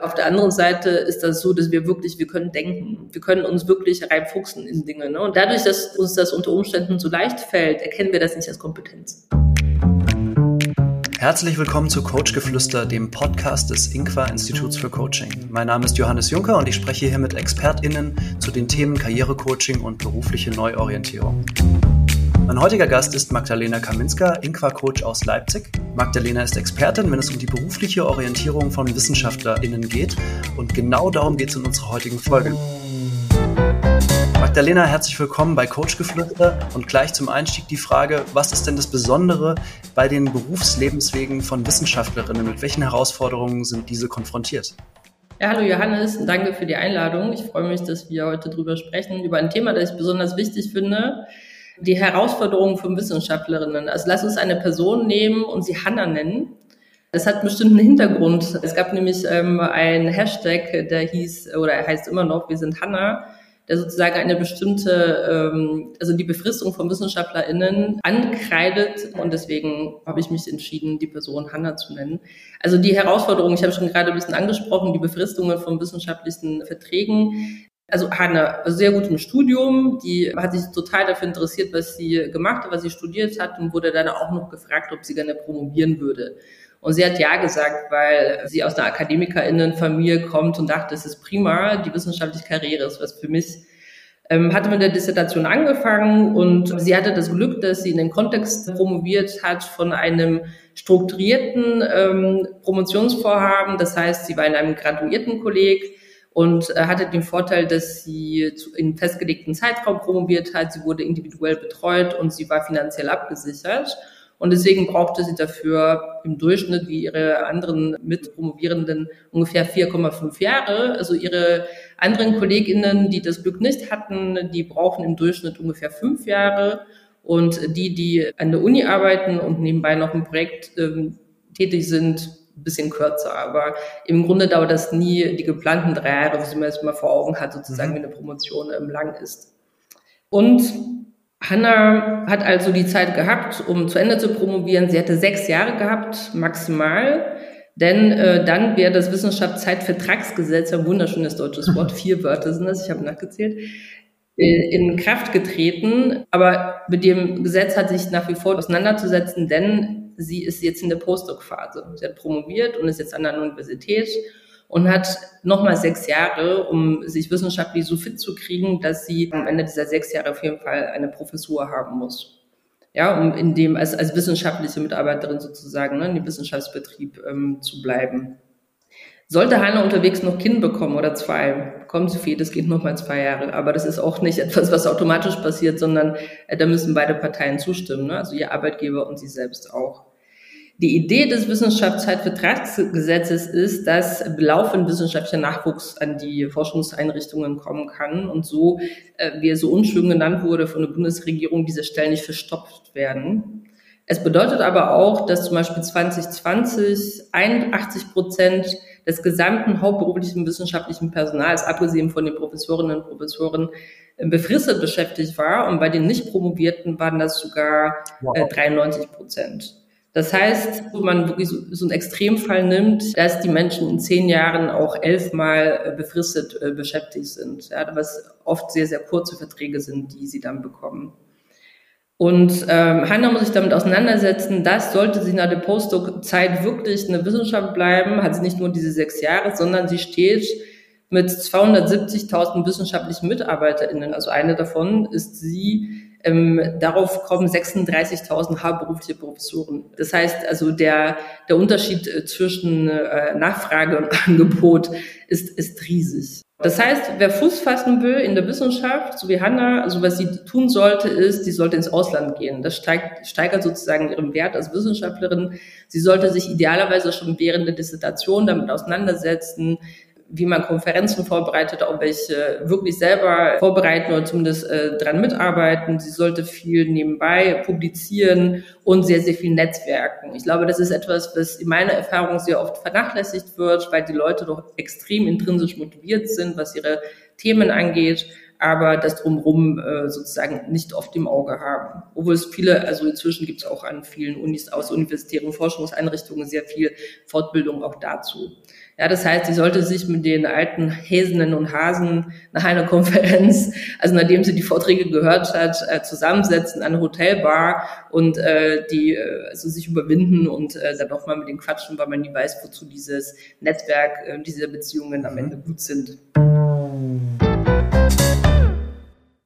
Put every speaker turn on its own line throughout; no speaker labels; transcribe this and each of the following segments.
Auf der anderen Seite ist das so, dass wir wirklich, wir können denken, wir können uns wirklich reinfuchsen in Dinge. Ne? Und dadurch, dass uns das unter Umständen so leicht fällt, erkennen wir das nicht als Kompetenz.
Herzlich willkommen zu Coachgeflüster, dem Podcast des Inqua Instituts für Coaching. Mein Name ist Johannes Juncker und ich spreche hier mit ExpertInnen zu den Themen Karrierecoaching und berufliche Neuorientierung. Mein heutiger Gast ist Magdalena Kaminska, Inqua-Coach aus Leipzig. Magdalena ist Expertin, wenn es um die berufliche Orientierung von WissenschaftlerInnen geht. Und genau darum geht es in unserer heutigen Folge. Magdalena, herzlich willkommen bei Coachgeflüster und gleich zum Einstieg die Frage, was ist denn das Besondere bei den Berufslebenswegen von Wissenschaftlerinnen? Mit welchen Herausforderungen sind diese konfrontiert?
Ja, hallo Johannes, danke für die Einladung. Ich freue mich, dass wir heute darüber sprechen, über ein Thema, das ich besonders wichtig finde, die Herausforderungen von Wissenschaftlerinnen. Also lass uns eine Person nehmen und sie Hanna nennen. Das hat einen bestimmten Hintergrund. Es gab nämlich ähm, einen Hashtag, der hieß, oder er heißt immer noch, wir sind Hanna, der sozusagen eine bestimmte, ähm, also die Befristung von WissenschaftlerInnen ankreidet. Und deswegen habe ich mich entschieden, die Person Hanna zu nennen. Also die Herausforderung, ich habe schon gerade ein bisschen angesprochen, die Befristungen von wissenschaftlichen Verträgen, also Hanna sehr gut im Studium, die hat sich total dafür interessiert, was sie gemacht hat, was sie studiert hat und wurde dann auch noch gefragt, ob sie gerne promovieren würde. Und sie hat ja gesagt, weil sie aus einer Akademikerinnenfamilie kommt und dachte, es ist prima, die wissenschaftliche Karriere ist was für mich. Ähm, hatte mit der Dissertation angefangen und sie hatte das Glück, dass sie in den Kontext promoviert hat von einem strukturierten ähm, Promotionsvorhaben. Das heißt, sie war in einem graduierten Kolleg und äh, hatte den Vorteil, dass sie in festgelegten Zeitraum promoviert hat. Sie wurde individuell betreut und sie war finanziell abgesichert. Und deswegen brauchte sie dafür im Durchschnitt wie ihre anderen Mitpromovierenden ungefähr 4,5 Jahre. Also ihre anderen Kolleginnen, die das Glück nicht hatten, die brauchen im Durchschnitt ungefähr fünf Jahre. Und die, die an der Uni arbeiten und nebenbei noch ein Projekt ähm, tätig sind, bisschen kürzer. Aber im Grunde dauert das nie die geplanten drei Jahre, wie man es mal vor Augen hat, sozusagen, mhm. wie eine Promotion ähm, lang ist. Und Hanna hat also die Zeit gehabt, um zu Ende zu promovieren. Sie hatte sechs Jahre gehabt, maximal. Denn äh, dann wäre das Wissenschaftszeitvertragsgesetz, ein wunderschönes deutsches Wort, vier Wörter sind das, ich habe nachgezählt, äh, in Kraft getreten. Aber mit dem Gesetz hat sich nach wie vor auseinanderzusetzen, denn sie ist jetzt in der Postdoc-Phase. Sie hat promoviert und ist jetzt an der Universität und hat nochmal sechs Jahre, um sich wissenschaftlich so fit zu kriegen, dass sie am Ende dieser sechs Jahre auf jeden Fall eine Professur haben muss. Ja, um in dem als, als wissenschaftliche Mitarbeiterin sozusagen ne, in dem Wissenschaftsbetrieb ähm, zu bleiben. Sollte Hanna unterwegs noch Kind bekommen oder zwei, kommen sie für jedes Kind nochmal zwei Jahre. Aber das ist auch nicht etwas, was automatisch passiert, sondern äh, da müssen beide Parteien zustimmen, ne? also ihr Arbeitgeber und sie selbst auch. Die Idee des Wissenschaftszeitvertragsgesetzes ist, dass laufend wissenschaftlicher Nachwuchs an die Forschungseinrichtungen kommen kann und so, äh, wie er so unschön genannt wurde von der Bundesregierung, diese Stellen nicht verstopft werden. Es bedeutet aber auch, dass zum Beispiel 2020 81 Prozent des gesamten hauptberuflichen wissenschaftlichen Personals, abgesehen von den Professorinnen und Professoren, äh, befristet beschäftigt war. Und bei den nicht Promovierten waren das sogar äh, 93 Prozent. Das heißt, wo man wirklich so, so einen Extremfall nimmt, dass die Menschen in zehn Jahren auch elfmal äh, befristet äh, beschäftigt sind, ja, was oft sehr, sehr kurze Verträge sind, die sie dann bekommen. Und ähm, Hanna muss sich damit auseinandersetzen, dass sollte sie nach der Postdoc-Zeit wirklich eine Wissenschaft bleiben, hat sie nicht nur diese sechs Jahre, sondern sie steht mit 270.000 wissenschaftlichen MitarbeiterInnen. Also eine davon ist sie ähm, darauf kommen 36.000 hauptberufliche Professoren. Das heißt also, der, der Unterschied äh, zwischen äh, Nachfrage und Angebot ist, ist riesig. Das heißt, wer Fuß fassen will in der Wissenschaft, so wie Hanna, also was sie tun sollte, ist, sie sollte ins Ausland gehen. Das steigt, steigert sozusagen ihren Wert als Wissenschaftlerin. Sie sollte sich idealerweise schon während der Dissertation damit auseinandersetzen, wie man Konferenzen vorbereitet, auch welche wirklich selber vorbereiten oder zumindest äh, dran mitarbeiten. Sie sollte viel nebenbei publizieren und sehr, sehr viel netzwerken. Ich glaube, das ist etwas, was in meiner Erfahrung sehr oft vernachlässigt wird, weil die Leute doch extrem intrinsisch motiviert sind, was ihre Themen angeht aber das drumherum äh, sozusagen nicht oft im Auge haben. Obwohl es viele, also inzwischen gibt es auch an vielen Unis aus universitären Forschungseinrichtungen sehr viel Fortbildung auch dazu. Ja, das heißt, sie sollte sich mit den alten Häsinnen und Hasen nach einer Konferenz, also nachdem sie die Vorträge gehört hat, äh, zusammensetzen an eine Hotelbar und äh, die äh, also sich überwinden und äh, dann auch mal mit denen quatschen, weil man nie weiß, wozu dieses Netzwerk, äh, diese Beziehungen am Ende gut sind.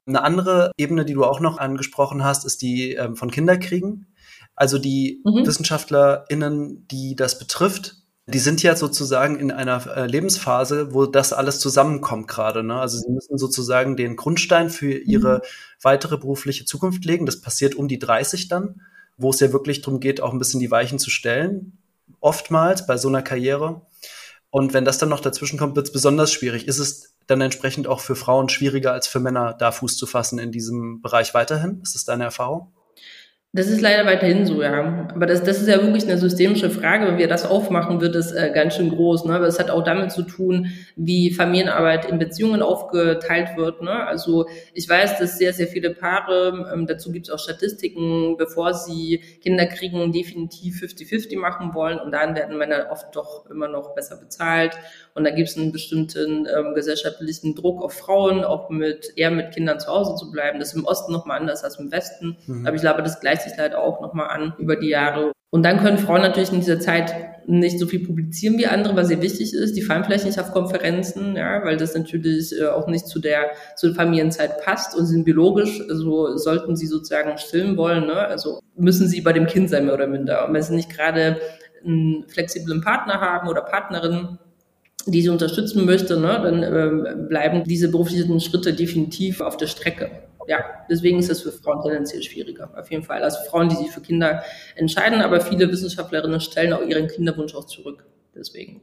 Eine andere Ebene, die du auch noch angesprochen hast, ist die ähm, von Kinderkriegen. Also die mhm. WissenschaftlerInnen, die das betrifft, die sind ja sozusagen in einer äh, Lebensphase, wo das alles zusammenkommt gerade. Ne? Also sie müssen sozusagen den Grundstein für ihre mhm. weitere berufliche Zukunft legen. Das passiert um die 30 dann, wo es ja wirklich darum geht, auch ein bisschen die Weichen zu stellen. Oftmals bei so einer Karriere. Und wenn das dann noch dazwischen kommt, wird es besonders schwierig. Ist es dann entsprechend auch für Frauen schwieriger als für Männer, da Fuß zu fassen in diesem Bereich weiterhin? Ist das deine Erfahrung?
Das ist leider weiterhin so, ja. Aber das, das ist ja wirklich eine systemische Frage. Wenn wir das aufmachen, wird es äh, ganz schön groß. Ne? Aber es hat auch damit zu tun, wie Familienarbeit in Beziehungen aufgeteilt wird. Ne? Also ich weiß, dass sehr, sehr viele Paare, ähm, dazu gibt es auch Statistiken, bevor sie Kinder kriegen, definitiv 50-50 machen wollen. Und dann werden Männer oft doch immer noch besser bezahlt. Und da gibt es einen bestimmten ähm, gesellschaftlichen Druck auf Frauen, auch mit eher mit Kindern zu Hause zu bleiben. Das ist im Osten nochmal anders als im Westen. Mhm. Aber ich glaube, das gleicht sich leider auch nochmal an über die Jahre. Und dann können Frauen natürlich in dieser Zeit nicht so viel publizieren wie andere, was sehr wichtig ist. Die fallen vielleicht nicht auf Konferenzen, ja, weil das natürlich äh, auch nicht zu der, zu der Familienzeit passt und sind biologisch, also sollten sie sozusagen stillen wollen, ne, also müssen sie bei dem Kind sein, mehr oder minder. Und wenn sie nicht gerade einen flexiblen Partner haben oder Partnerin, die sie unterstützen möchte, ne, dann äh, bleiben diese beruflichen Schritte definitiv auf der Strecke. Ja, deswegen ist es für Frauen tendenziell schwieriger, auf jeden Fall. Also Frauen, die sich für Kinder entscheiden, aber viele Wissenschaftlerinnen stellen auch ihren Kinderwunsch auch zurück. Deswegen.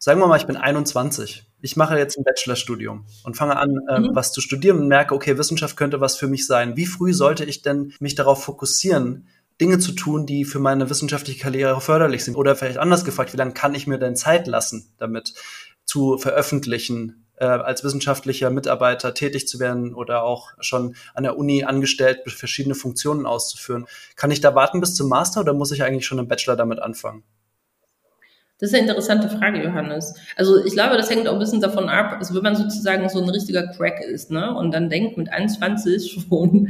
Sagen wir mal, ich bin 21. Ich mache jetzt ein Bachelorstudium und fange an, ähm, mhm. was zu studieren und merke, okay, Wissenschaft könnte was für mich sein. Wie früh sollte ich denn mich darauf fokussieren, Dinge zu tun, die für meine wissenschaftliche Karriere förderlich sind? Oder vielleicht anders gefragt, wie lange kann ich mir denn Zeit lassen, damit zu veröffentlichen, äh, als wissenschaftlicher Mitarbeiter tätig zu werden oder auch schon an der Uni angestellt, verschiedene Funktionen auszuführen? Kann ich da warten bis zum Master oder muss ich eigentlich schon im Bachelor damit anfangen?
Das ist eine interessante Frage, Johannes. Also ich glaube, das hängt auch ein bisschen davon ab, also wenn man sozusagen so ein richtiger Crack ist, ne, und dann denkt mit 21 schon,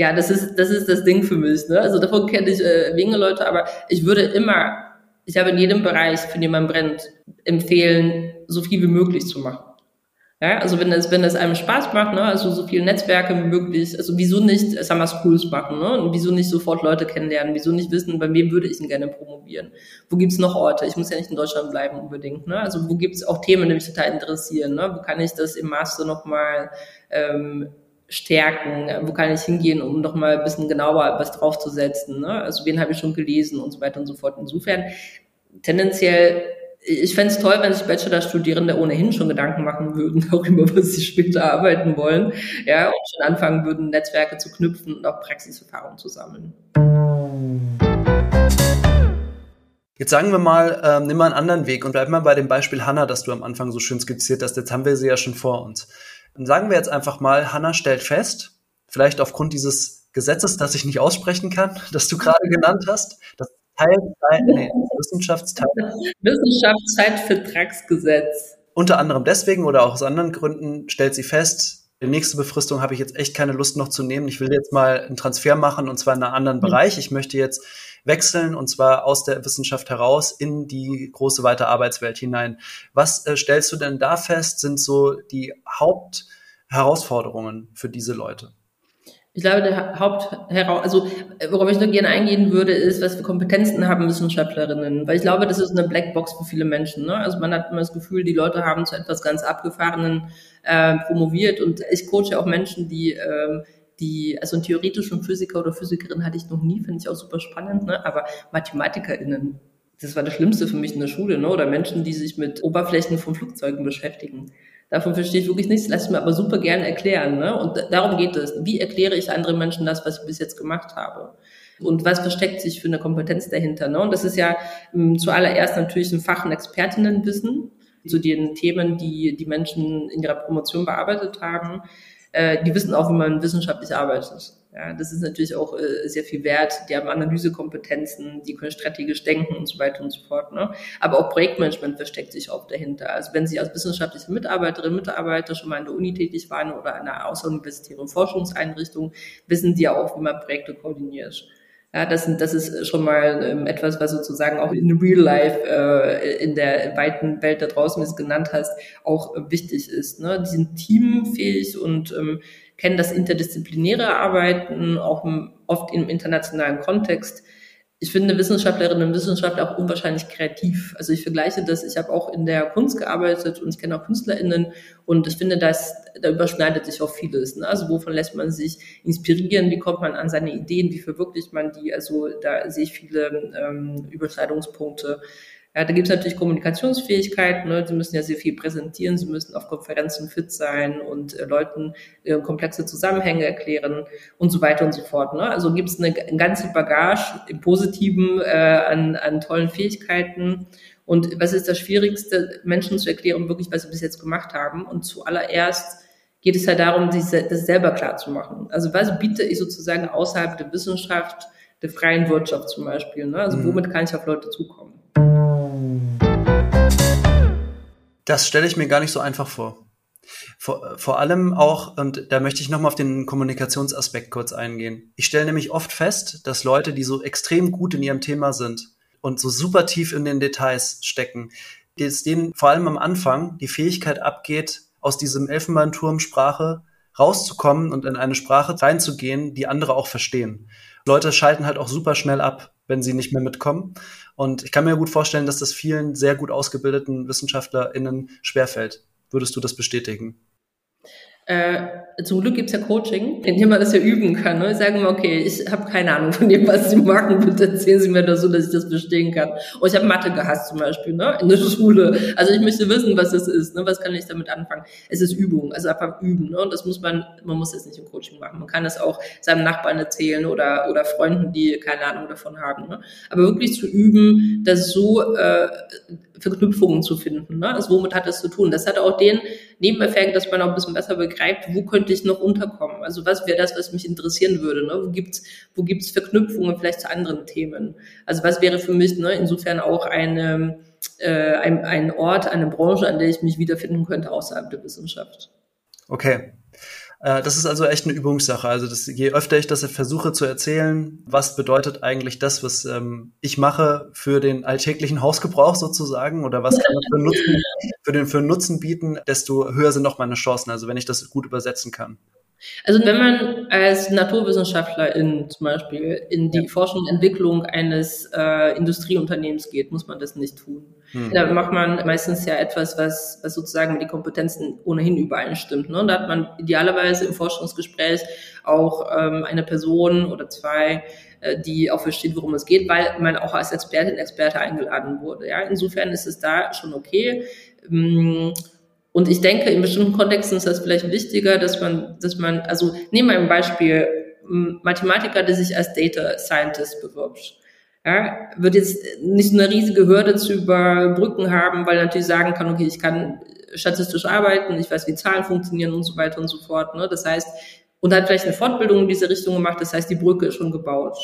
ja, das ist, das ist das Ding für mich. Ne? Also davon kenne ich äh, wenige Leute, aber ich würde immer, ich habe in jedem Bereich, für den man brennt, empfehlen, so viel wie möglich zu machen. Ja, also wenn es, wenn es einem Spaß macht, ne, also so viele Netzwerke wie möglich, also wieso nicht Summer Schools machen, ne? Und wieso nicht sofort Leute kennenlernen, wieso nicht wissen, bei wem würde ich denn gerne promovieren? Wo gibt's noch Orte? Ich muss ja nicht in Deutschland bleiben unbedingt, ne? Also wo gibt's auch Themen, die mich total interessieren, ne? Wo kann ich das im Master nochmal ähm, stärken? Wo kann ich hingehen, um noch mal ein bisschen genauer was draufzusetzen? Ne? Also wen habe ich schon gelesen und so weiter und so fort. Insofern tendenziell, ich fände es toll, wenn sich Bachelorstudierende ohnehin schon Gedanken machen würden darüber, was sie später arbeiten wollen, ja, und schon anfangen würden, Netzwerke zu knüpfen und auch Praxiserfahrung zu sammeln.
Jetzt sagen wir mal, ähm, nimm mal einen anderen Weg und bleib mal bei dem Beispiel Hannah, das du am Anfang so schön skizziert hast. Jetzt haben wir sie ja schon vor uns. Sagen wir jetzt einfach mal, Hanna stellt fest, vielleicht aufgrund dieses Gesetzes, das ich nicht aussprechen kann, das du gerade genannt hast, das Teilzeit, nee, Wissenschaftsteil.
Wissenschaftszeitvertragsgesetz.
Unter anderem deswegen oder auch aus anderen Gründen stellt sie fest, die nächste Befristung habe ich jetzt echt keine Lust noch zu nehmen. Ich will jetzt mal einen Transfer machen und zwar in einen anderen mhm. Bereich. Ich möchte jetzt wechseln und zwar aus der Wissenschaft heraus in die große weite Arbeitswelt hinein. Was äh, stellst du denn da fest, sind so die Hauptherausforderungen für diese Leute?
Ich glaube, der Hauptheraus, also worauf ich nur gerne eingehen würde, ist, was für Kompetenzen haben Wissenschaftlerinnen. Weil ich glaube, das ist eine Blackbox für viele Menschen. Ne? Also man hat immer das Gefühl, die Leute haben zu etwas ganz Abgefahrenen äh, promoviert. Und ich coache auch Menschen, die äh, die, also einen theoretischen Physiker oder Physikerin hatte ich noch nie, finde ich auch super spannend, ne? aber MathematikerInnen, das war das Schlimmste für mich in der Schule, ne? oder Menschen, die sich mit Oberflächen von Flugzeugen beschäftigen. Davon verstehe ich wirklich nichts, lass ich mir aber super gerne erklären. Ne? Und darum geht es. Wie erkläre ich anderen Menschen das, was ich bis jetzt gemacht habe? Und was versteckt sich für eine Kompetenz dahinter? Ne? Und das ist ja m, hm, zuallererst natürlich ein Fach- und Expertinnenwissen zu den Themen, die die Menschen in ihrer Promotion bearbeitet haben äh, die wissen auch, wie man wissenschaftlich arbeitet. Ja, das ist natürlich auch äh, sehr viel wert. Die haben Analysekompetenzen, die können strategisch denken und so weiter und so fort. Ne? Aber auch Projektmanagement versteckt sich oft dahinter. Also wenn Sie als wissenschaftliche Mitarbeiterinnen Mitarbeiter schon mal in der Uni tätig waren oder in einer außeruniversitären Forschungseinrichtung, wissen die ja auch, wie man Projekte koordiniert. Ja, das, das ist schon mal ähm, etwas, was sozusagen auch in Real Life, äh, in der weiten Welt da draußen, wie du es genannt hast, auch wichtig ist. Ne? Die sind teamfähig und ähm, kennen das interdisziplinäre Arbeiten, auch im, oft im internationalen Kontext ich finde Wissenschaftlerinnen und Wissenschaftler auch unwahrscheinlich kreativ. Also ich vergleiche das, ich habe auch in der Kunst gearbeitet und ich kenne auch KünstlerInnen und ich finde, dass da überschneidet sich auch vieles. Ne? Also wovon lässt man sich inspirieren, wie kommt man an seine Ideen, wie verwirklicht man die? Also da sehe ich viele ähm, Überschneidungspunkte. Ja, da gibt es natürlich Kommunikationsfähigkeit. Ne? Sie müssen ja sehr viel präsentieren, sie müssen auf Konferenzen fit sein und äh, Leuten äh, komplexe Zusammenhänge erklären und so weiter und so fort. Ne? Also gibt es eine, eine, ganze Bagage im Positiven äh, an, an tollen Fähigkeiten. Und was ist das Schwierigste, Menschen zu erklären, wirklich, was sie bis jetzt gemacht haben? Und zuallererst geht es ja darum, sich das selber klar zu machen. Also was biete ich sozusagen außerhalb der Wissenschaft, der freien Wirtschaft zum Beispiel? Ne? Also mhm. womit kann ich auf Leute zukommen?
Das stelle ich mir gar nicht so einfach vor. Vor, vor allem auch, und da möchte ich nochmal auf den Kommunikationsaspekt kurz eingehen. Ich stelle nämlich oft fest, dass Leute, die so extrem gut in ihrem Thema sind und so super tief in den Details stecken, dass denen vor allem am Anfang die Fähigkeit abgeht, aus diesem Elfenbeinturm-Sprache rauszukommen und in eine Sprache reinzugehen, die andere auch verstehen. Leute schalten halt auch super schnell ab, wenn sie nicht mehr mitkommen. Und ich kann mir gut vorstellen, dass das vielen sehr gut ausgebildeten WissenschaftlerInnen schwerfällt. Würdest du das bestätigen?
Äh, zum Glück gibt's ja Coaching, in dem man das ja üben kann. Ne? Sagen wir, okay, ich habe keine Ahnung von dem, was Sie machen, bitte erzählen Sie mir das so, dass ich das bestehen kann. Und ich habe Mathe gehasst zum Beispiel, ne? in der Schule. Also ich möchte wissen, was das ist, ne? was kann ich damit anfangen. Es ist Übung, also einfach üben. Ne? Und das muss man, man muss das nicht im Coaching machen. Man kann das auch seinem Nachbarn erzählen oder, oder Freunden, die keine Ahnung davon haben. Ne? Aber wirklich zu üben, das so äh, Verknüpfungen zu finden. Ne? Also womit hat das zu tun? Das hat auch den Nebeneffekt, dass man auch ein bisschen besser begreift, wo könnte ich noch unterkommen? Also was wäre das, was mich interessieren würde? Ne? Wo gibt's wo gibt's Verknüpfungen vielleicht zu anderen Themen? Also was wäre für mich ne, insofern auch eine, äh, ein, ein Ort, eine Branche, an der ich mich wiederfinden könnte außerhalb der Wissenschaft?
Okay, das ist also echt eine Übungssache. Also das, je öfter ich das versuche zu erzählen, was bedeutet eigentlich das, was ähm, ich mache für den alltäglichen Hausgebrauch sozusagen oder was kann man für Nutzen, für den für Nutzen bieten, desto höher sind noch meine Chancen. Also wenn ich das gut übersetzen kann.
Also wenn man als Naturwissenschaftlerin zum Beispiel in die Forschung und Entwicklung eines äh, Industrieunternehmens geht, muss man das nicht tun. Hm. Da macht man meistens ja etwas, was, was sozusagen mit den Kompetenzen ohnehin übereinstimmt. Ne? Da hat man idealerweise im Forschungsgespräch auch ähm, eine Person oder zwei, äh, die auch versteht, worum es geht, weil man auch als Expertin, Experte eingeladen wurde. Ja? Insofern ist es da schon okay. Ähm, und ich denke, in bestimmten Kontexten ist das vielleicht wichtiger, dass man, dass man, also nehmen wir ein Beispiel, Mathematiker, der sich als Data Scientist bewirbt. Ja, wird jetzt nicht eine riesige Hürde zu überbrücken haben, weil er natürlich sagen kann, okay, ich kann statistisch arbeiten, ich weiß, wie Zahlen funktionieren und so weiter und so fort. Ne? Das heißt, und hat vielleicht eine Fortbildung in diese Richtung gemacht, das heißt, die Brücke ist schon gebaut.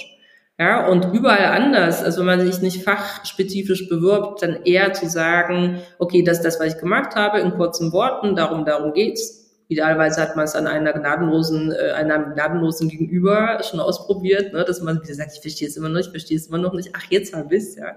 Ja, und überall anders, also wenn man sich nicht fachspezifisch bewirbt, dann eher zu sagen, okay, das ist das, was ich gemacht habe, in kurzen Worten, darum, darum geht's. Idealerweise hat man es an einer gnadenlosen, äh, einem gnadenlosen Gegenüber schon ausprobiert, ne, dass man wieder sagt, ich verstehe es immer noch, ich verstehe es immer noch nicht, ach, jetzt habe ich ja.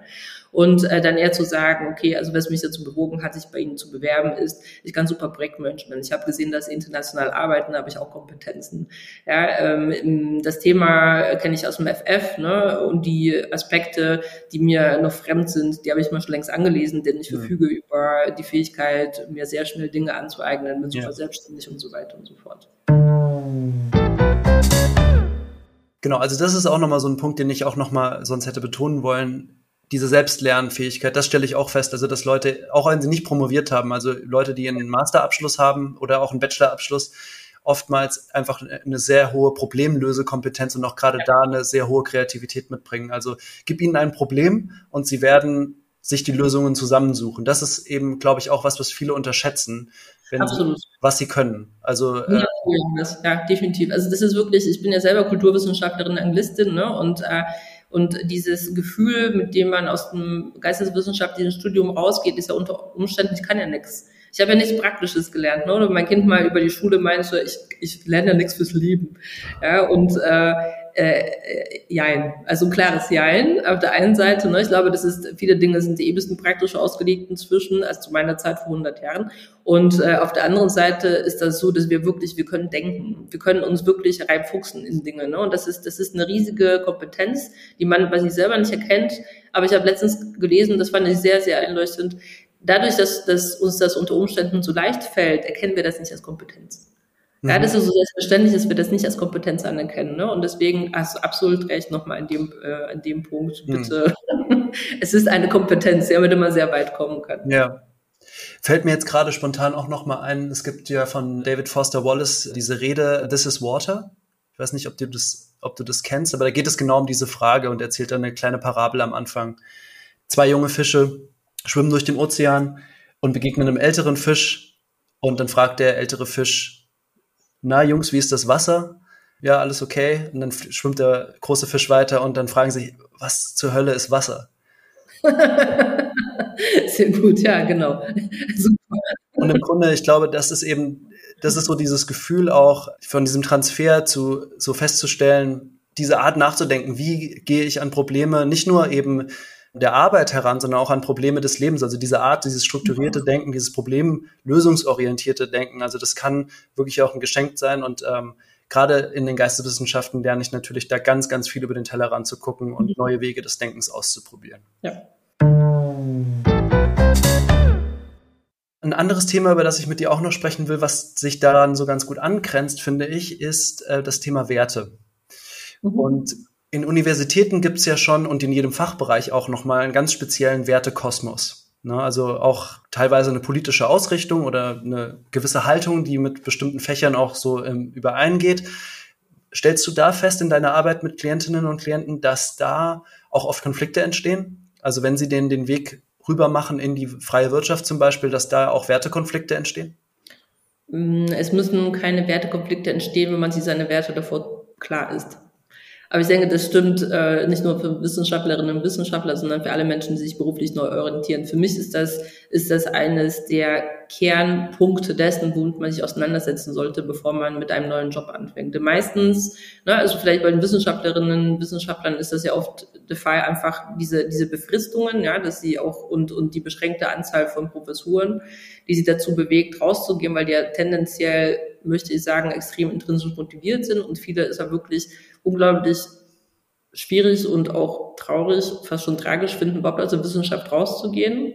Und äh, dann eher zu sagen, okay, also was mich dazu bewogen hat, sich bei Ihnen zu bewerben, ist, ich kann super Projektmanagement. Ich habe gesehen, dass Sie international arbeiten, da habe ich auch Kompetenzen. Ja, ähm, das Thema kenne ich aus dem FF, ne, und die Aspekte, die mir noch fremd sind, die habe ich mal schon längst angelesen, denn ich verfüge ja. über die Fähigkeit, mir sehr schnell Dinge anzueignen, bin super ja. selbstständig und so weiter und so fort.
Genau, also das ist auch nochmal so ein Punkt, den ich auch nochmal sonst hätte betonen wollen diese Selbstlernfähigkeit, das stelle ich auch fest. Also, dass Leute, auch wenn sie nicht promoviert haben, also Leute, die einen Masterabschluss haben oder auch einen Bachelorabschluss, oftmals einfach eine sehr hohe Problemlösekompetenz und auch gerade ja. da eine sehr hohe Kreativität mitbringen. Also gib ihnen ein Problem und sie werden sich die Lösungen zusammensuchen. Das ist eben, glaube ich, auch was, was viele unterschätzen, wenn. Sie, was sie können. Also
äh, ja, definitiv. Also das ist wirklich, ich bin ja selber Kulturwissenschaftlerin, Anglistin, ne? Und äh, und dieses Gefühl, mit dem man aus dem geisteswissenschaftlichen Studium rausgeht, ist ja unter Umständen, ich kann ja nichts. Ich habe ja nichts Praktisches gelernt. Ne? Oder mein Kind mal über die Schule meinte, ich, ich lerne ja nichts fürs Leben. Ja, und äh, äh, Jein. Also ein klares Jein auf der einen Seite. Ne, ich glaube, das ist, viele Dinge sind ein bisschen praktisch ausgelegt inzwischen, als zu meiner Zeit vor 100 Jahren. Und äh, auf der anderen Seite ist das so, dass wir wirklich, wir können denken. Wir können uns wirklich reinfuchsen in Dinge. Ne? Und das ist, das ist eine riesige Kompetenz, die man bei sich selber nicht erkennt. Aber ich habe letztens gelesen, das fand ich sehr, sehr einleuchtend. Dadurch, dass, dass uns das unter Umständen so leicht fällt, erkennen wir das nicht als Kompetenz. Ja, das ist so selbstverständlich, dass wir das nicht als Kompetenz anerkennen. Ne? Und deswegen hast du absolut recht nochmal in dem, äh, in dem Punkt. Mhm. Bitte, mhm. es ist eine Kompetenz, ja, mit der man sehr weit kommen kann.
Ja. Fällt mir jetzt gerade spontan auch nochmal ein, es gibt ja von David Foster Wallace diese Rede This is Water. Ich weiß nicht, ob du das, ob du das kennst, aber da geht es genau um diese Frage und erzählt dann eine kleine Parabel am Anfang. Zwei junge Fische schwimmen durch den Ozean und begegnen einem älteren Fisch und dann fragt der ältere Fisch, na Jungs, wie ist das Wasser? Ja, alles okay. Und dann schwimmt der große Fisch weiter und dann fragen sie, was zur Hölle ist Wasser?
Sehr gut, ja, genau.
Super. Und im Grunde, ich glaube, das ist eben, das ist so dieses Gefühl auch von diesem Transfer zu, so festzustellen, diese Art nachzudenken, wie gehe ich an Probleme, nicht nur eben der Arbeit heran, sondern auch an Probleme des Lebens. Also diese Art, dieses strukturierte Denken, dieses problemlösungsorientierte Denken. Also das kann wirklich auch ein Geschenk sein und ähm, gerade in den Geisteswissenschaften lerne ich natürlich da ganz, ganz viel über den Tellerrand zu gucken und neue Wege des Denkens auszuprobieren. Ja. Ein anderes Thema, über das ich mit dir auch noch sprechen will, was sich daran so ganz gut angrenzt, finde ich, ist äh, das Thema Werte. Mhm. Und in Universitäten gibt's ja schon und in jedem Fachbereich auch nochmal einen ganz speziellen Wertekosmos. Ne? Also auch teilweise eine politische Ausrichtung oder eine gewisse Haltung, die mit bestimmten Fächern auch so ähm, übereingeht. Stellst du da fest in deiner Arbeit mit Klientinnen und Klienten, dass da auch oft Konflikte entstehen? Also wenn sie den, den Weg rüber machen in die freie Wirtschaft zum Beispiel, dass da auch Wertekonflikte entstehen?
Mm, es müssen keine Wertekonflikte entstehen, wenn man sich seine Werte davor klar ist. Aber ich denke, das stimmt äh, nicht nur für Wissenschaftlerinnen und Wissenschaftler, sondern für alle Menschen, die sich beruflich neu orientieren. Für mich ist das, ist das eines der Kernpunkte dessen, womit man sich auseinandersetzen sollte, bevor man mit einem neuen Job anfängt. Denn meistens, ne, also vielleicht bei den Wissenschaftlerinnen und Wissenschaftlern ist das ja oft der Fall, einfach diese, diese Befristungen, ja, dass sie auch und, und die beschränkte Anzahl von Professuren, die sie dazu bewegt, rauszugehen, weil die ja tendenziell, möchte ich sagen, extrem intrinsisch motiviert sind und viele ist ja wirklich unglaublich schwierig und auch traurig, fast schon tragisch finden, überhaupt aus der Wissenschaft rauszugehen.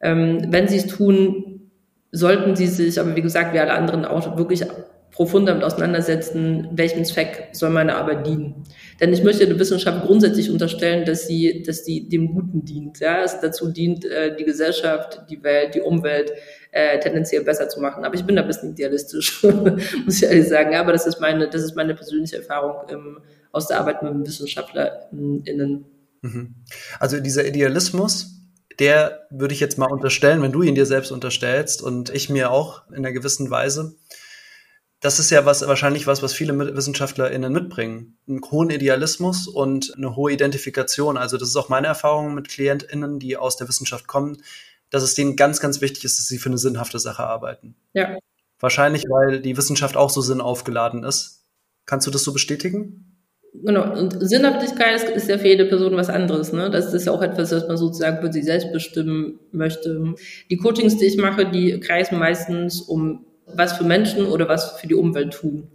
Ähm, wenn sie es tun, sollten sie sich, aber wie gesagt, wie alle anderen auch wirklich profund damit auseinandersetzen, welchem Zweck soll meine Arbeit dienen. Denn ich möchte der Wissenschaft grundsätzlich unterstellen, dass sie, dass sie dem Guten dient. Ja, es dazu dient, äh, die Gesellschaft, die Welt, die Umwelt äh, tendenziell besser zu machen. Aber ich bin da ein bisschen idealistisch, muss ich ehrlich sagen. Aber das ist meine, das ist meine persönliche Erfahrung im, aus der Arbeit mit WissenschaftlerInnen.
Mhm. Also dieser Idealismus, der würde ich jetzt mal unterstellen, wenn du ihn dir selbst unterstellst und ich mir auch in einer gewissen Weise. Das ist ja was, wahrscheinlich was, was viele WissenschaftlerInnen mitbringen. Einen hohen Idealismus und eine hohe Identifikation. Also das ist auch meine Erfahrung mit KlientInnen, die aus der Wissenschaft kommen, dass es denen ganz, ganz wichtig ist, dass sie für eine sinnhafte Sache arbeiten. Ja. Wahrscheinlich, weil die Wissenschaft auch so sinnaufgeladen ist. Kannst du das so bestätigen?
Genau, und Sinnhaftigkeit ist ja für jede Person was anderes. Ne? Das ist ja auch etwas, was man sozusagen für sich selbst bestimmen möchte. Die Coachings, die ich mache, die kreisen meistens um was für Menschen oder was für die Umwelt tun.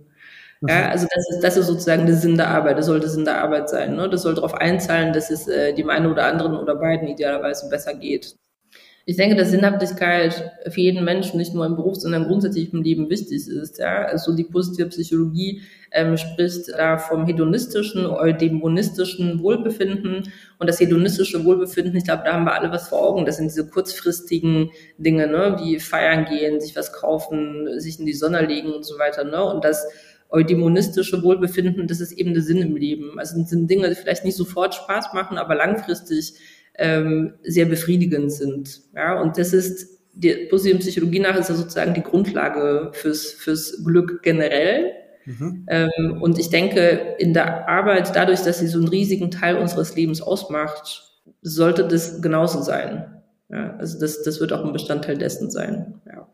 Ja, also das ist, das ist sozusagen der Sinn der Arbeit. Das sollte Sinn der Arbeit sein. Ne? Das soll darauf einzahlen, dass es äh, dem einen oder anderen oder beiden idealerweise besser geht. Ich denke, dass Sinnhaftigkeit für jeden Menschen nicht nur im Beruf, sondern grundsätzlich im Leben wichtig ist. Ja? Also die positive Psychologie ähm, spricht da vom hedonistischen, eudemonistischen Wohlbefinden. Und das hedonistische Wohlbefinden, ich glaube, da haben wir alle was vor Augen. Das sind diese kurzfristigen Dinge, ne? wie feiern gehen, sich was kaufen, sich in die Sonne legen und so weiter. Ne? Und das eudemonistische Wohlbefinden, das ist eben der Sinn im Leben. Also das sind Dinge, die vielleicht nicht sofort Spaß machen, aber langfristig ähm, sehr befriedigend sind. Ja, und das ist die positiven Psychologie nach ist ja sozusagen die Grundlage fürs, fürs Glück generell. Mhm. Ähm, und ich denke, in der Arbeit, dadurch, dass sie so einen riesigen Teil unseres Lebens ausmacht, sollte das genauso sein. Ja, also das, das wird auch ein Bestandteil dessen sein. Ja.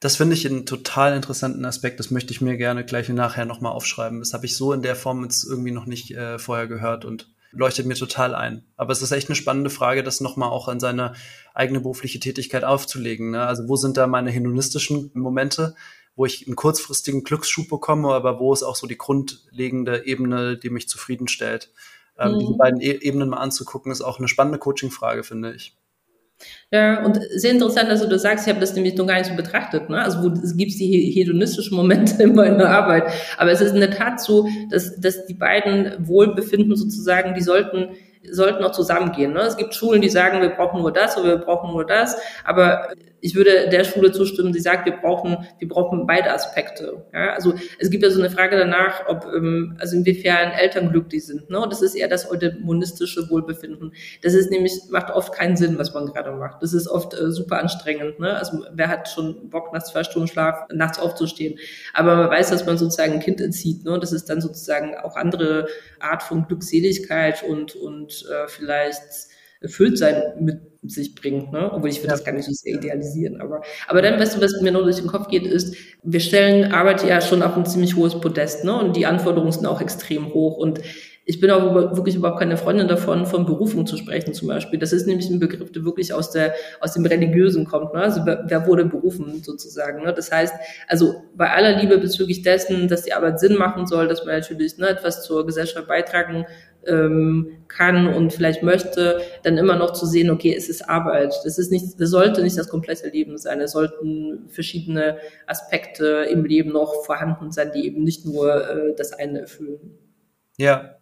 Das finde ich einen total interessanten Aspekt. Das möchte ich mir gerne gleich nachher nochmal aufschreiben. Das habe ich so in der Form jetzt irgendwie noch nicht äh, vorher gehört und leuchtet mir total ein. Aber es ist echt eine spannende Frage, das nochmal auch an seine eigene berufliche Tätigkeit aufzulegen. Ne? Also wo sind da meine hedonistischen Momente, wo ich einen kurzfristigen Glücksschub bekomme, aber wo ist auch so die grundlegende Ebene, die mich zufriedenstellt. Ähm, mhm. Diese beiden e Ebenen mal anzugucken, ist auch eine spannende Coaching-Frage, finde ich.
Ja, und sehr interessant, dass du sagst, ich habe das nämlich noch gar nicht so betrachtet. Ne? Also wo es gibt die hedonistischen Momente in meiner Arbeit. Aber es ist in der Tat so, dass, dass die beiden Wohlbefinden sozusagen, die sollten sollten auch zusammengehen. Ne? Es gibt Schulen, die sagen, wir brauchen nur das oder wir brauchen nur das. Aber ich würde der Schule zustimmen, die sagt, wir brauchen, wir brauchen beide Aspekte. Ja? Also es gibt ja so eine Frage danach, ob, ähm, also inwiefern Eltern glücklich sind. Ne? Und das ist eher das eudemonistische Wohlbefinden. Das ist nämlich, macht oft keinen Sinn, was man gerade macht. Das ist oft äh, super anstrengend. Ne? Also wer hat schon Bock, nach zwei Stunden Schlaf nachts aufzustehen? Aber man weiß, dass man sozusagen ein Kind entzieht. Ne? Das ist dann sozusagen auch andere Art von Glückseligkeit und, und äh, vielleicht erfüllt sein mit sich bringt, ne? Obwohl ich würde ja. das gar nicht so sehr idealisieren. Aber, aber dann, weißt du, was mir nur durch den Kopf geht, ist, wir stellen Arbeit ja schon auf ein ziemlich hohes Podest, ne? Und die Anforderungen sind auch extrem hoch. Und ich bin auch wirklich überhaupt keine Freundin davon, von Berufung zu sprechen zum Beispiel. Das ist nämlich ein Begriff, der wirklich aus, der, aus dem Religiösen kommt. Ne? Also wer wurde berufen sozusagen. Ne? Das heißt, also bei aller Liebe bezüglich dessen, dass die Arbeit Sinn machen soll, dass man natürlich ne, etwas zur Gesellschaft beitragen ähm, kann und vielleicht möchte, dann immer noch zu sehen, okay, es ist Arbeit. Das ist nicht, das sollte nicht das komplette Leben sein. Es sollten verschiedene Aspekte im Leben noch vorhanden sein, die eben nicht nur äh, das eine erfüllen.
Ja,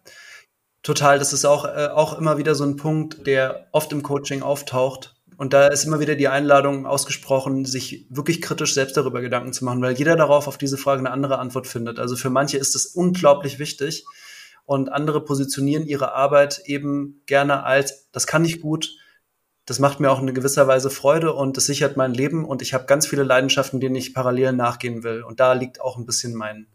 total. Das ist auch, äh, auch immer wieder so ein Punkt, der oft im Coaching auftaucht. Und da ist immer wieder die Einladung ausgesprochen, sich wirklich kritisch selbst darüber Gedanken zu machen, weil jeder darauf auf diese Frage eine andere Antwort findet. Also für manche ist es unglaublich wichtig und andere positionieren ihre Arbeit eben gerne als, das kann ich gut, das macht mir auch in gewisser Weise Freude und das sichert mein Leben und ich habe ganz viele Leidenschaften, denen ich parallel nachgehen will. Und da liegt auch ein bisschen mein,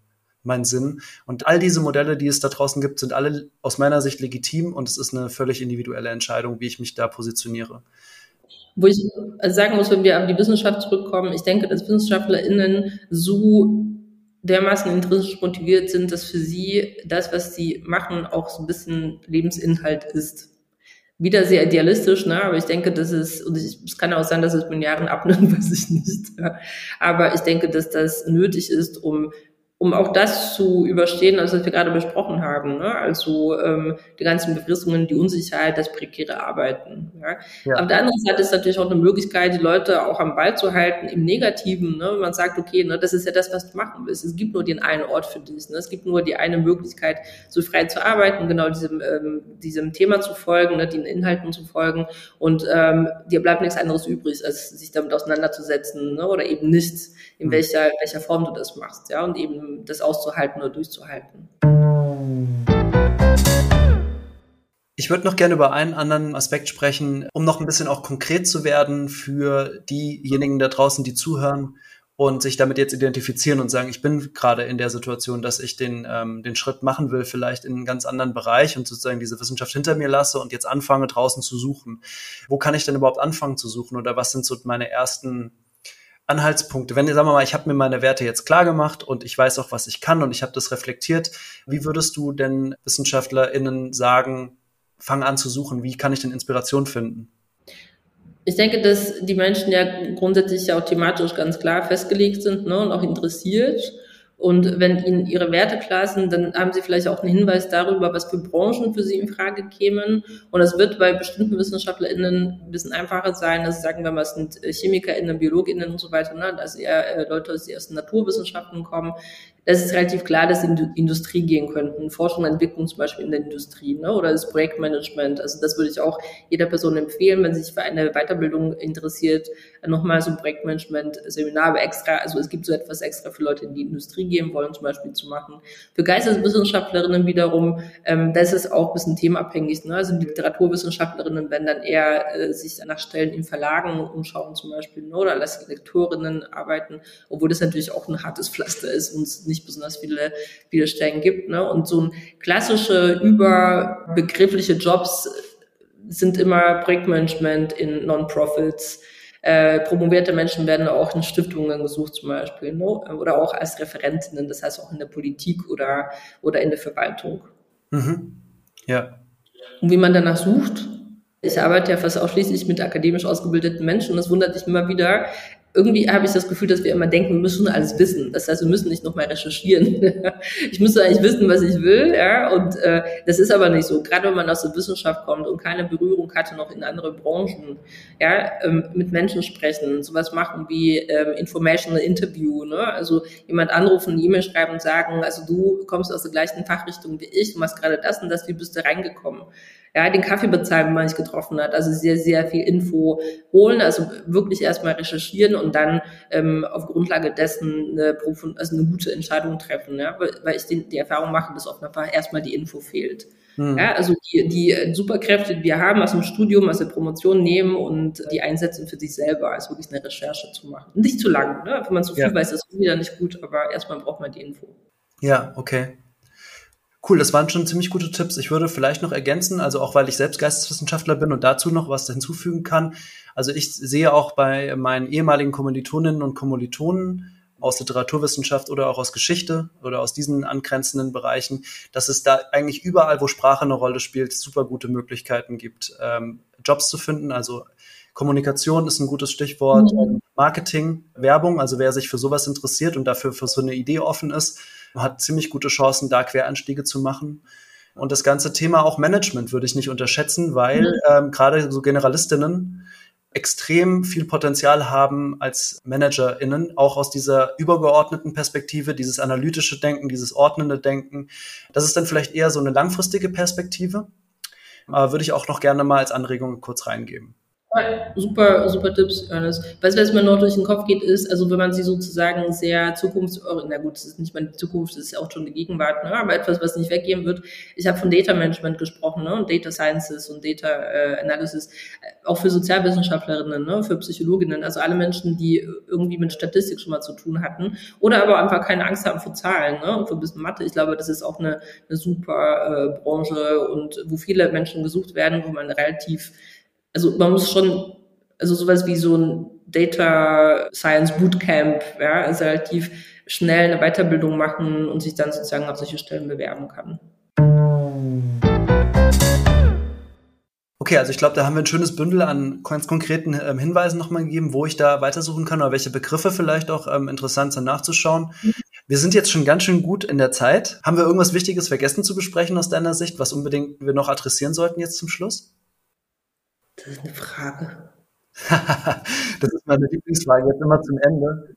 mein Sinn. Und all diese Modelle, die es da draußen gibt, sind alle aus meiner Sicht legitim und es ist eine völlig individuelle Entscheidung, wie ich mich da positioniere.
Wo ich sagen muss, wenn wir auf die Wissenschaft zurückkommen, ich denke, dass WissenschaftlerInnen so dermaßen intrinsisch motiviert sind, dass für sie das, was sie machen, auch so ein bisschen Lebensinhalt ist. Wieder sehr idealistisch, ne? aber ich denke, das ist, und ich, es kann auch sein, dass es mit Jahren abnimmt, weiß ich nicht. Ja. Aber ich denke, dass das nötig ist, um um auch das zu überstehen, also was wir gerade besprochen haben. Ne? Also ähm, die ganzen Befristungen, die Unsicherheit, das prekäre Arbeiten. Ja? Ja. Auf der anderen Seite ist natürlich auch eine Möglichkeit, die Leute auch am Ball zu halten im Negativen. Ne? Man sagt, okay, ne, das ist ja das, was du machen willst. Es gibt nur den einen Ort für dich. Ne? Es gibt nur die eine Möglichkeit, so frei zu arbeiten, genau diesem, ähm, diesem Thema zu folgen, ne? den Inhalten zu folgen. Und ähm, dir bleibt nichts anderes übrig, als sich damit auseinanderzusetzen ne? oder eben nicht, in mhm. welcher, welcher Form du das machst. Ja? Und eben das auszuhalten oder durchzuhalten.
Ich würde noch gerne über einen anderen Aspekt sprechen, um noch ein bisschen auch konkret zu werden für diejenigen da draußen, die zuhören und sich damit jetzt identifizieren und sagen, ich bin gerade in der Situation, dass ich den, ähm, den Schritt machen will, vielleicht in einen ganz anderen Bereich und sozusagen diese Wissenschaft hinter mir lasse und jetzt anfange draußen zu suchen. Wo kann ich denn überhaupt anfangen zu suchen oder was sind so meine ersten Anhaltspunkte? Wenn ihr, sagen wir mal, ich habe mir meine Werte jetzt klar gemacht und ich weiß auch, was ich kann und ich habe das reflektiert, wie würdest du denn WissenschaftlerInnen sagen, fang an zu suchen, wie kann ich denn Inspiration finden?
Ich denke, dass die Menschen ja grundsätzlich ja auch thematisch ganz klar festgelegt sind ne, und auch interessiert. Und wenn Ihnen Ihre Werte klar sind, dann haben Sie vielleicht auch einen Hinweis darüber, was für Branchen für Sie in Frage kämen. Und es wird bei bestimmten WissenschaftlerInnen ein bisschen einfacher sein. Also sagen wir mal, es sind ChemikerInnen, BiologInnen und so weiter, ne? also eher äh, Leute, die aus den Naturwissenschaften kommen. Das ist relativ klar, dass in die Industrie gehen könnten. Forschung und Entwicklung zum Beispiel in der Industrie ne? oder das Projektmanagement. Also das würde ich auch jeder Person empfehlen, wenn sie sich für eine Weiterbildung interessiert, nochmal so ein Projektmanagement-Seminar, extra, also es gibt so etwas extra für Leute, die in die Industrie gehen wollen, zum Beispiel zu machen. Für Geisteswissenschaftlerinnen wiederum, ähm, das ist auch ein bisschen themenabhängig. Ne? Also die Literaturwissenschaftlerinnen werden dann eher äh, sich nach Stellen in Verlagen umschauen zum Beispiel ne? oder als Lektorinnen arbeiten, obwohl das natürlich auch ein hartes Pflaster ist und es nicht besonders viele, viele Stellen gibt. Ne? Und so ein klassische überbegriffliche Jobs sind immer Projektmanagement in Non-Profits, äh, promovierte Menschen werden auch in Stiftungen gesucht zum Beispiel ne? oder auch als Referentinnen, das heißt auch in der Politik oder, oder in der Verwaltung.
Mhm. Ja.
Und wie man danach sucht, ich arbeite ja fast ausschließlich mit akademisch ausgebildeten Menschen und das wundert mich immer wieder, irgendwie habe ich das Gefühl, dass wir immer denken, wir müssen alles wissen. Das heißt, wir müssen nicht nochmal recherchieren. ich müsste eigentlich wissen, was ich will, ja, und äh, das ist aber nicht so. Gerade wenn man aus der Wissenschaft kommt und keine Berührung hatte noch in andere Branchen, ja, ähm, mit Menschen sprechen, sowas machen wie ähm, Informational Interview, ne? Also jemand anrufen, eine E-Mail schreiben und sagen, also du kommst aus der gleichen Fachrichtung wie ich, du machst gerade das und das, wie bist du reingekommen? Ja, den Kaffee bezahlen, wenn man sich getroffen hat. Also sehr, sehr viel Info holen, also wirklich erstmal recherchieren und dann ähm, auf Grundlage dessen eine, also eine gute Entscheidung treffen. Ja? Weil ich die, die Erfahrung mache, dass oft einfach erstmal die Info fehlt. Mhm. Ja, also die, die Superkräfte, die wir haben aus dem Studium, aus der Promotion nehmen und die einsetzen für sich selber, als wirklich eine Recherche zu machen. Nicht zu lang, ne? wenn man zu viel ja. weiß, ist es wieder nicht gut, aber erstmal braucht man die Info.
Ja, okay. Cool, das waren schon ziemlich gute Tipps. Ich würde vielleicht noch ergänzen, also auch weil ich selbst Geisteswissenschaftler bin und dazu noch was hinzufügen kann. Also ich sehe auch bei meinen ehemaligen Kommilitoninnen und Kommilitonen aus Literaturwissenschaft oder auch aus Geschichte oder aus diesen angrenzenden Bereichen, dass es da eigentlich überall, wo Sprache eine Rolle spielt, super gute Möglichkeiten gibt, ähm, Jobs zu finden. Also Kommunikation ist ein gutes Stichwort. Mhm. Marketing, Werbung, also wer sich für sowas interessiert und dafür für so eine Idee offen ist, hat ziemlich gute Chancen, da Queranstiege zu machen. Und das ganze Thema auch Management würde ich nicht unterschätzen, weil mhm. ähm, gerade so Generalistinnen extrem viel Potenzial haben als ManagerInnen, auch aus dieser übergeordneten Perspektive, dieses analytische Denken, dieses ordnende Denken. Das ist dann vielleicht eher so eine langfristige Perspektive. Aber würde ich auch noch gerne mal als Anregung kurz reingeben.
Super, super Tipps, Ernest. Du, was mir noch durch den Kopf geht, ist, also wenn man sie sozusagen sehr zukunftsorientiert, na gut, das ist nicht die Zukunft, das ist ja auch schon die Gegenwart, ne? aber etwas, was nicht weggehen wird. Ich habe von Data Management gesprochen, ne? und Data Sciences und Data äh, Analysis, äh, auch für Sozialwissenschaftlerinnen, ne? für Psychologinnen, also alle Menschen, die irgendwie mit Statistik schon mal zu tun hatten oder aber einfach keine Angst haben vor Zahlen ne? und für ein bisschen Mathe. Ich glaube, das ist auch eine, eine super äh, Branche und wo viele Menschen gesucht werden, wo man relativ also man muss schon, also sowas wie so ein Data Science Bootcamp, ja, also relativ schnell eine Weiterbildung machen und sich dann sozusagen auf solche Stellen bewerben kann.
Okay, also ich glaube, da haben wir ein schönes Bündel an ganz konkreten ähm, Hinweisen nochmal gegeben, wo ich da weitersuchen kann oder welche Begriffe vielleicht auch ähm, interessant sind nachzuschauen. Mhm. Wir sind jetzt schon ganz schön gut in der Zeit. Haben wir irgendwas Wichtiges vergessen zu besprechen aus deiner Sicht, was unbedingt wir noch adressieren sollten jetzt zum Schluss?
Das ist eine Frage.
das ist meine Lieblingsfrage, jetzt immer zum Ende.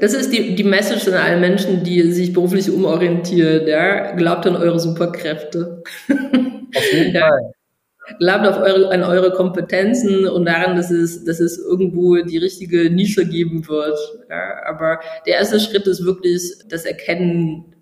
Das ist die, die Message an alle Menschen, die sich beruflich umorientieren. Ja? Glaubt an eure Superkräfte.
Auf jeden ja. Fall.
Glaubt auf eure, an eure Kompetenzen und daran, dass es, dass es irgendwo die richtige Nische geben wird. Ja? Aber der erste Schritt ist wirklich das Erkennen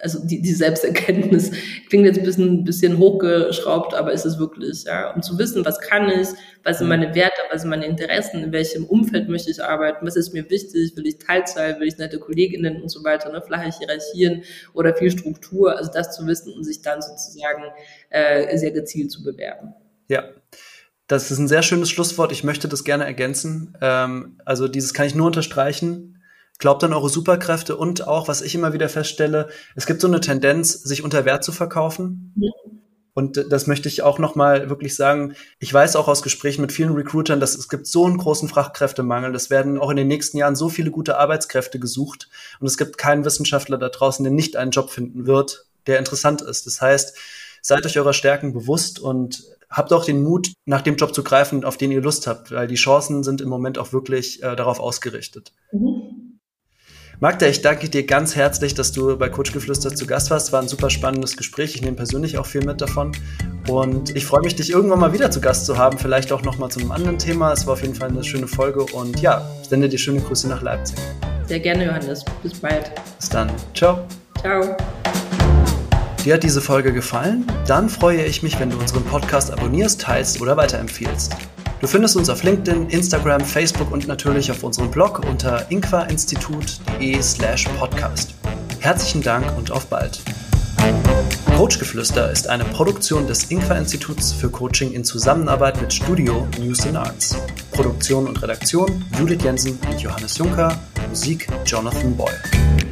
also die, die Selbsterkenntnis klingt jetzt ein bisschen, bisschen hochgeschraubt, aber ist es wirklich, ja, um zu wissen, was kann ich, was sind meine Werte, was sind meine Interessen, in welchem Umfeld möchte ich arbeiten, was ist mir wichtig, will ich Teilzeit, will ich nette Kolleginnen und so weiter, ne, flache Hierarchien oder viel Struktur, also das zu wissen und sich dann sozusagen äh, sehr gezielt zu bewerben.
Ja, das ist ein sehr schönes Schlusswort. Ich möchte das gerne ergänzen. Ähm, also dieses kann ich nur unterstreichen. Glaubt an eure Superkräfte und auch, was ich immer wieder feststelle, es gibt so eine Tendenz, sich unter Wert zu verkaufen. Ja. Und das möchte ich auch nochmal wirklich sagen. Ich weiß auch aus Gesprächen mit vielen Recruitern, dass es gibt so einen großen Fachkräftemangel. Es werden auch in den nächsten Jahren so viele gute Arbeitskräfte gesucht. Und es gibt keinen Wissenschaftler da draußen, der nicht einen Job finden wird, der interessant ist. Das heißt, seid euch eurer Stärken bewusst und habt auch den Mut, nach dem Job zu greifen, auf den ihr Lust habt, weil die Chancen sind im Moment auch wirklich äh, darauf ausgerichtet. Mhm. Magda, ich danke dir ganz herzlich, dass du bei Coach Geflüster zu Gast warst. War ein super spannendes Gespräch. Ich nehme persönlich auch viel mit davon. Und ich freue mich, dich irgendwann mal wieder zu Gast zu haben. Vielleicht auch nochmal zu einem anderen Thema. Es war auf jeden Fall eine schöne Folge. Und ja, ich sende dir schöne Grüße nach Leipzig.
Sehr gerne, Johannes. Bis bald.
Bis dann. Ciao.
Ciao.
Dir hat diese Folge gefallen? Dann freue ich mich, wenn du unseren Podcast abonnierst, teilst oder weiterempfiehlst. Du findest uns auf LinkedIn, Instagram, Facebook und natürlich auf unserem Blog unter inquainstitut.de slash podcast. Herzlichen Dank und auf bald. Coachgeflüster ist eine Produktion des Inqua-Instituts für Coaching in Zusammenarbeit mit Studio News and Arts. Produktion und Redaktion Judith Jensen und Johannes Juncker, Musik Jonathan Boyle.